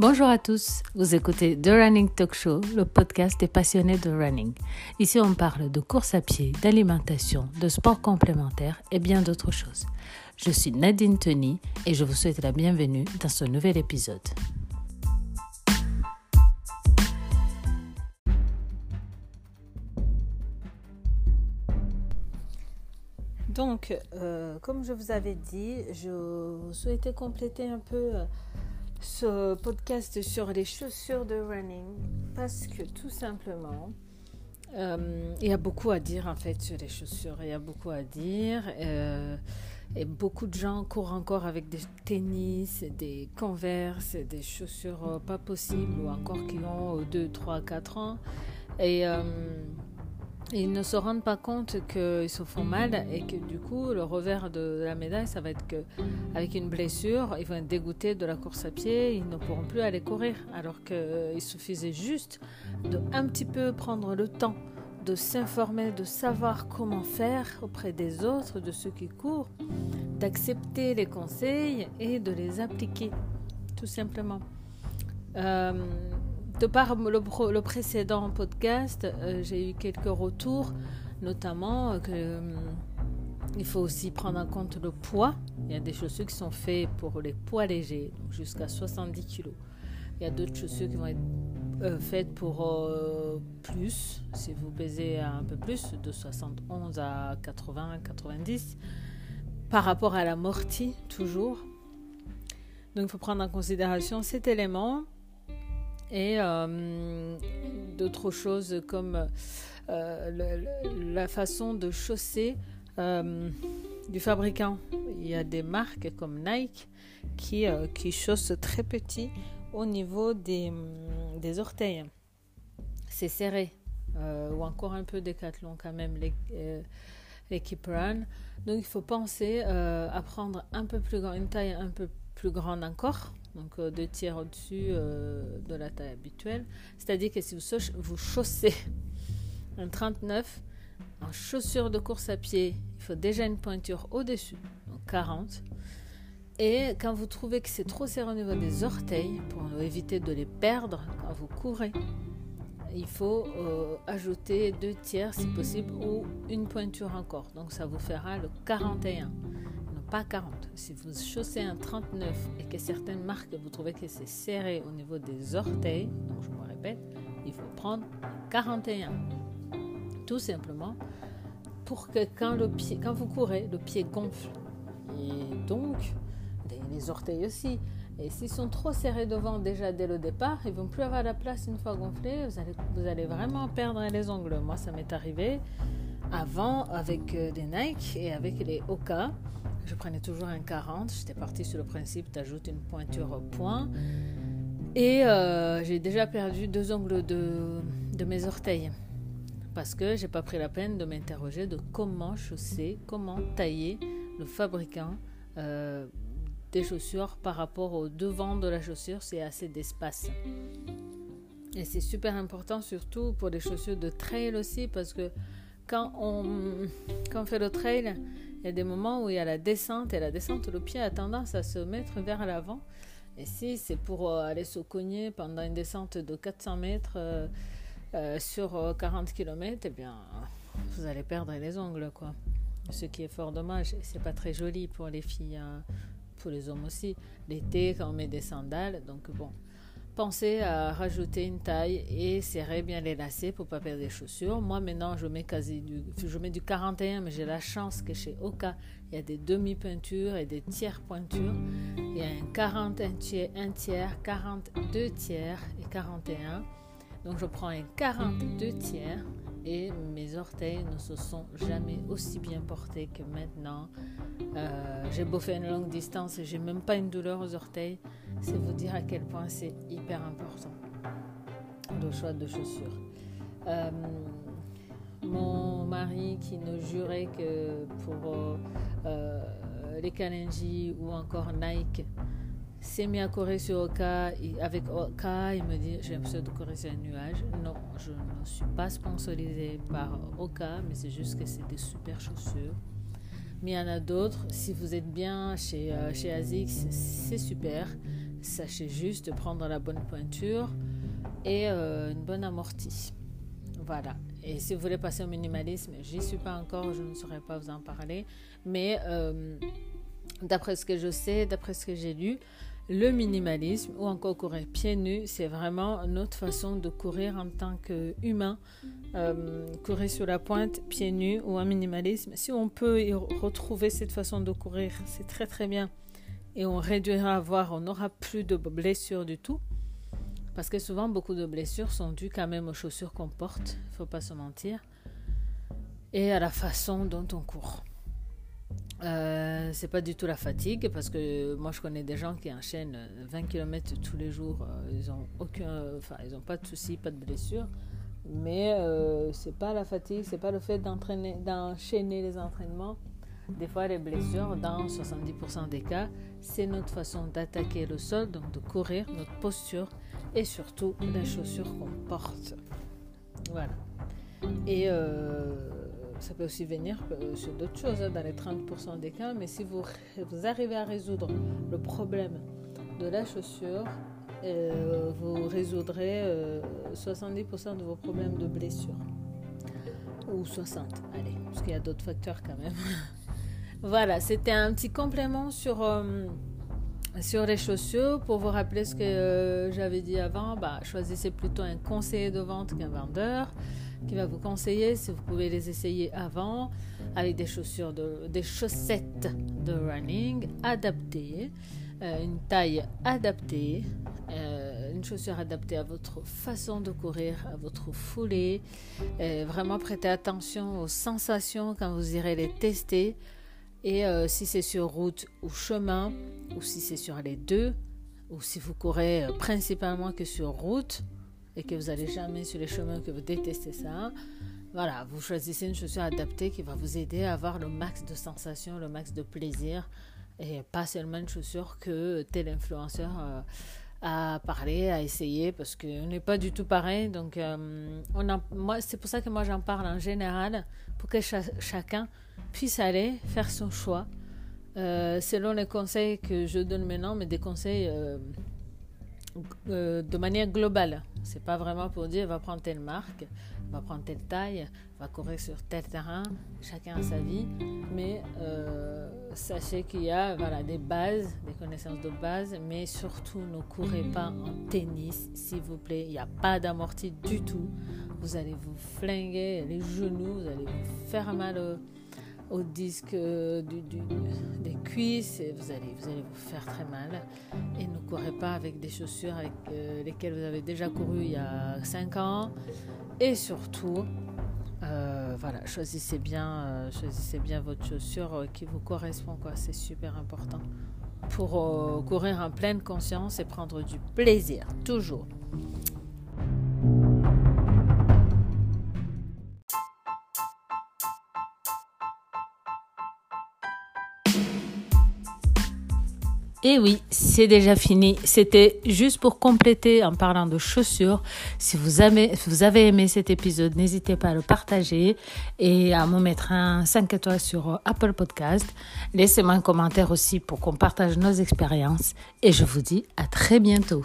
Bonjour à tous, vous écoutez The Running Talk Show, le podcast des passionnés de running. Ici, on parle de course à pied, d'alimentation, de sport complémentaire et bien d'autres choses. Je suis Nadine Tony et je vous souhaite la bienvenue dans ce nouvel épisode. Donc, euh, comme je vous avais dit, je souhaitais compléter un peu euh, ce podcast sur les chaussures de running parce que tout simplement, euh, il y a beaucoup à dire en fait sur les chaussures. Il y a beaucoup à dire. et beaucoup de gens courent encore avec des tennis, des converses, des chaussures pas possibles ou encore qui ont 2, 3, 4 ans. Et ils ne se rendent pas compte qu'ils se font mal et que du coup, le revers de la médaille, ça va être qu'avec une blessure, ils vont être dégoûtés de la course à pied, ils ne pourront plus aller courir. Alors qu'il suffisait juste de un petit peu prendre le temps de s'informer, de savoir comment faire auprès des autres, de ceux qui courent, d'accepter les conseils et de les appliquer, tout simplement. Euh, de par le, précédent podcast, euh, j'ai eu quelques retours, notamment euh, que euh, il faut aussi prendre en compte le poids. Il y a des chaussures qui sont faites pour les poids légers, jusqu'à 70 kg. Il y a d'autres chaussures qui vont être faites pour plus, si vous pesez un peu plus, de 71 à 80, 90, par rapport à la mortie, toujours. Donc il faut prendre en considération cet élément et euh, d'autres choses comme euh, la façon de chausser euh, du fabricant. Il y a des marques comme Nike qui, qui chaussent très petit au niveau des, des orteils. C'est serré. ou encore un peu décathlon quand même, l'équipe Run. Donc il faut penser à prendre un peu plus grand, une taille un peu plus grande encore donc euh, deux tiers au-dessus euh, de la taille habituelle. C'est-à-dire que si vous, vous chaussez un 39 en chaussures de course à pied, il faut déjà une pointure au-dessus, donc 40. Et quand vous trouvez que c'est trop serré au niveau des orteils, pour éviter de les perdre quand vous courez, il faut euh, ajouter deux tiers si possible ou une pointure encore. Donc ça vous fera le 41 pas 40. Si vous chaussez un 39 et que certaines marques, vous trouvez que c'est serré au niveau des orteils, donc je me répète, il faut prendre 41. Tout simplement pour que quand, le pied, quand vous courez, le pied gonfle. Et donc, les orteils aussi. Et s'ils sont trop serrés devant déjà dès le départ, ils vont plus avoir la place une fois gonflés. Vous allez, vous allez vraiment perdre les ongles. Moi, ça m'est arrivé avant avec euh, des Nike et avec les Oka. Je prenais toujours un 40. J'étais partie sur le principe d'ajoute une pointure au point. Et euh, j'ai déjà perdu deux ongles de, de mes orteils. Parce que j'ai pas pris la peine de m'interroger de comment chausser, comment tailler le fabricant euh, des chaussures par rapport au devant de la chaussure, c'est assez d'espace. Et c'est super important surtout pour des chaussures de trail aussi parce que quand on, quand on fait le trail, il y a des moments où il y a la descente et la descente, le pied a tendance à se mettre vers l'avant. Et si c'est pour euh, aller se cogner pendant une descente de 400 mètres euh, euh, sur 40 km, eh bien, vous allez perdre les ongles, quoi. Ce qui est fort dommage. C'est pas très joli pour les filles, hein. pour les hommes aussi. L'été, quand on met des sandales, donc bon. Pensez à rajouter une taille et serrer bien les lacets pour pas perdre les chaussures. Moi maintenant je mets quasi du, je mets du 41 mais j'ai la chance que chez Oka il y a des demi-peintures et des tiers pointures. Il y a un 40 un tiers, un tiers, 42 tiers et 41. Donc je prends un 42 tiers et mes orteils ne se sont jamais aussi bien portés que maintenant. Euh, j'ai beau faire une longue distance et j'ai même pas une douleur aux orteils. C'est vous dire à quel point c'est hyper important le choix de chaussures. Euh, mon mari qui ne jurait que pour euh, les Kalenji ou encore Nike s'est mis à courir sur Oka. Avec Oka, il me dit J'ai l'impression de courir sur un nuage. Non, je ne suis pas sponsorisée par Oka, mais c'est juste que c'est des super chaussures. Mais il y en a d'autres. Si vous êtes bien chez, euh, chez ASICS, c'est super. Sachez juste prendre la bonne pointure et une bonne amortie. Voilà. Et si vous voulez passer au minimalisme, j'y suis pas encore, je ne saurais pas vous en parler. Mais d'après ce que je sais, d'après ce que j'ai lu, le minimalisme ou encore courir pieds nus, c'est vraiment notre façon de courir en tant qu'humain. Euh, courir sur la pointe, pieds nus ou un minimalisme. Si on peut retrouver cette façon de courir, c'est très très bien. Et on réduira à voir, on n'aura plus de blessures du tout. Parce que souvent, beaucoup de blessures sont dues quand même aux chaussures qu'on porte, il ne faut pas se mentir, et à la façon dont on court. Euh, c'est pas du tout la fatigue parce que moi je connais des gens qui enchaînent 20 km tous les jours. Euh, ils ont aucun, enfin ils ont pas de soucis, pas de blessures. Mais euh, c'est pas la fatigue, c'est pas le fait d'entraîner, d'enchaîner les entraînements. Des fois les blessures, dans 70% des cas, c'est notre façon d'attaquer le sol, donc de courir, notre posture et surtout la chaussure qu'on porte. Voilà. Et euh, ça peut aussi venir euh, sur d'autres choses, hein, dans les 30% des cas, mais si vous, arrivez à résoudre le problème de la chaussure, euh, vous résoudrez 70% euh, de vos problèmes de blessure. Ou 60, allez, parce qu'il y a d'autres facteurs quand même. voilà, c'était un petit complément sur, sur les chaussures. Pour vous rappeler ce que j'avais dit avant, bah, choisissez plutôt un conseiller de vente qu'un vendeur qui va vous conseiller si vous pouvez les essayer avant avec des chaussures de, des chaussettes de running adaptées, euh, une taille adaptée, euh, une chaussure adaptée à votre façon de courir, à votre foulée. vraiment prêtez attention aux sensations quand vous irez les tester. Et euh, si c'est sur route ou chemin, ou si c'est sur les deux, ou si vous courez principalement que sur route, et que vous n'allez jamais sur les chemins, que vous détestez ça, voilà, vous choisissez une chaussure adaptée qui va vous aider à avoir le max de sensations, le max de plaisir, et pas seulement une chaussure que tel influenceur euh, a parlé, a essayé, parce qu'on n'est pas du tout pareil. Donc, euh, on moi, c'est pour ça que moi j'en parle en général, pour que chacun puisse aller faire son choix, euh, selon les conseils que je donne maintenant, mais des conseils de manière globale. C'est pas vraiment pour dire va prendre telle marque, va prendre telle taille, va courir sur tel terrain, chacun a sa vie, mais euh, sachez qu'il y a voilà, des bases, des connaissances de base, mais surtout ne courez pas en tennis, s'il vous plaît. Il n'y a pas d'amorti du tout. Vous allez vous flinguer les genoux, vous allez vous faire mal disque euh, des cuisses et vous allez, vous allez vous faire très mal. Et ne courez pas avec des chaussures avec euh, lesquelles vous avez déjà couru il y a 5 ans. Et surtout, euh, voilà, choisissez bien, choisissez bien votre chaussure qui vous correspond. Quoi. C'est super important pour courir en pleine conscience et prendre du plaisir, toujours. Et oui, c'est déjà fini. C'était juste pour compléter en parlant de chaussures. Si vous avez, vous avez aimé cet épisode, n'hésitez pas à le partager et à me mettre un 5 étoiles sur Apple Podcast. Laissez-moi un commentaire aussi pour qu'on partage nos expériences. Et je vous dis à très bientôt.